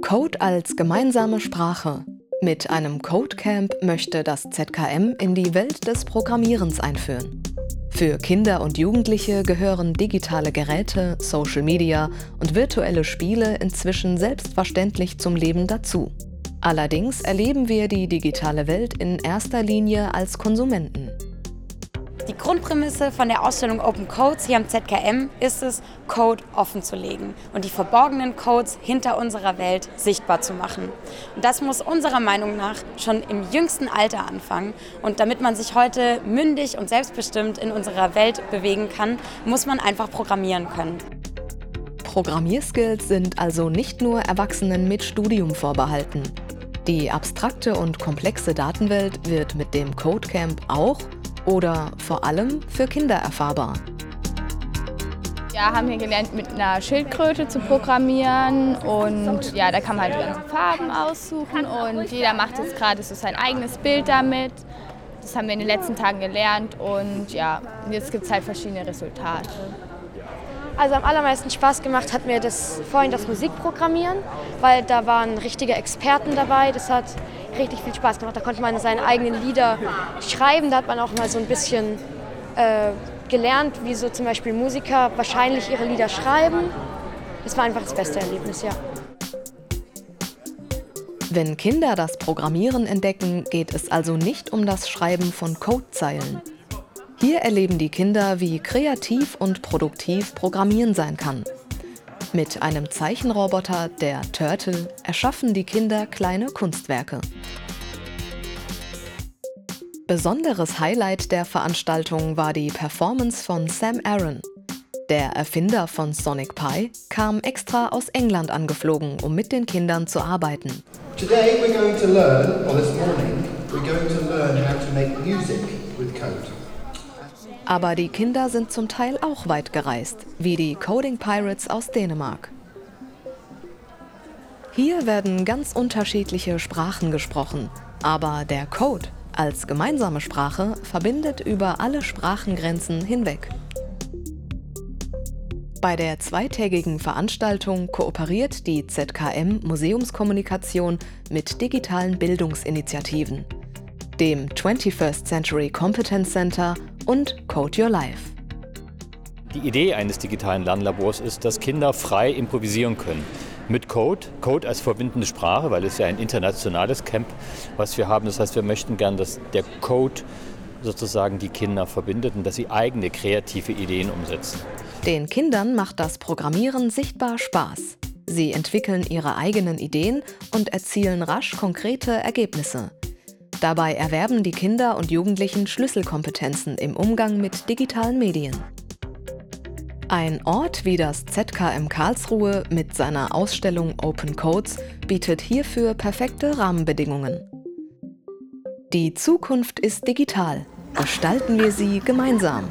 Code als gemeinsame Sprache. Mit einem Codecamp möchte das ZKM in die Welt des Programmierens einführen. Für Kinder und Jugendliche gehören digitale Geräte, Social Media und virtuelle Spiele inzwischen selbstverständlich zum Leben dazu. Allerdings erleben wir die digitale Welt in erster Linie als Konsumenten. Die Grundprämisse von der Ausstellung Open Codes hier am ZKM ist es, Code offen zu legen und die verborgenen Codes hinter unserer Welt sichtbar zu machen. Und das muss unserer Meinung nach schon im jüngsten Alter anfangen. Und damit man sich heute mündig und selbstbestimmt in unserer Welt bewegen kann, muss man einfach programmieren können. Programmierskills sind also nicht nur Erwachsenen mit Studium vorbehalten. Die abstrakte und komplexe Datenwelt wird mit dem Codecamp auch oder vor allem für Kinder erfahrbar. Ja, haben hier gelernt, mit einer Schildkröte zu programmieren und ja, da kann man halt die ganzen Farben aussuchen und jeder macht jetzt gerade so sein eigenes Bild damit. Das haben wir in den letzten Tagen gelernt und ja, jetzt gibt es halt verschiedene Resultate. Also am allermeisten Spaß gemacht hat mir das vorhin das Musikprogrammieren, weil da waren richtige Experten dabei. Das hat richtig viel Spaß gemacht. Da konnte man seine eigenen Lieder schreiben. Da hat man auch mal so ein bisschen äh, gelernt, wie so zum Beispiel Musiker wahrscheinlich ihre Lieder schreiben. Das war einfach das beste Erlebnis, ja. Wenn Kinder das Programmieren entdecken, geht es also nicht um das Schreiben von Codezeilen. Hier erleben die Kinder, wie kreativ und produktiv Programmieren sein kann. Mit einem Zeichenroboter, der Turtle, erschaffen die Kinder kleine Kunstwerke. Besonderes Highlight der Veranstaltung war die Performance von Sam Aaron. Der Erfinder von Sonic Pi kam extra aus England angeflogen, um mit den Kindern zu arbeiten. Today we're going to learn, or this morning, we're going to learn how to make music with code. Aber die Kinder sind zum Teil auch weit gereist, wie die Coding Pirates aus Dänemark. Hier werden ganz unterschiedliche Sprachen gesprochen, aber der Code als gemeinsame Sprache verbindet über alle Sprachengrenzen hinweg. Bei der zweitägigen Veranstaltung kooperiert die ZKM Museumskommunikation mit digitalen Bildungsinitiativen, dem 21st Century Competence Center und Code Your Life. Die Idee eines digitalen Lernlabors ist, dass Kinder frei improvisieren können. Mit Code, Code als verbindende Sprache, weil es ja ein internationales Camp, was wir haben. Das heißt, wir möchten gern, dass der Code sozusagen die Kinder verbindet und dass sie eigene kreative Ideen umsetzen. Den Kindern macht das Programmieren sichtbar Spaß. Sie entwickeln ihre eigenen Ideen und erzielen rasch konkrete Ergebnisse. Dabei erwerben die Kinder und Jugendlichen Schlüsselkompetenzen im Umgang mit digitalen Medien. Ein Ort wie das ZKM Karlsruhe mit seiner Ausstellung Open Codes bietet hierfür perfekte Rahmenbedingungen. Die Zukunft ist digital. Gestalten wir sie gemeinsam.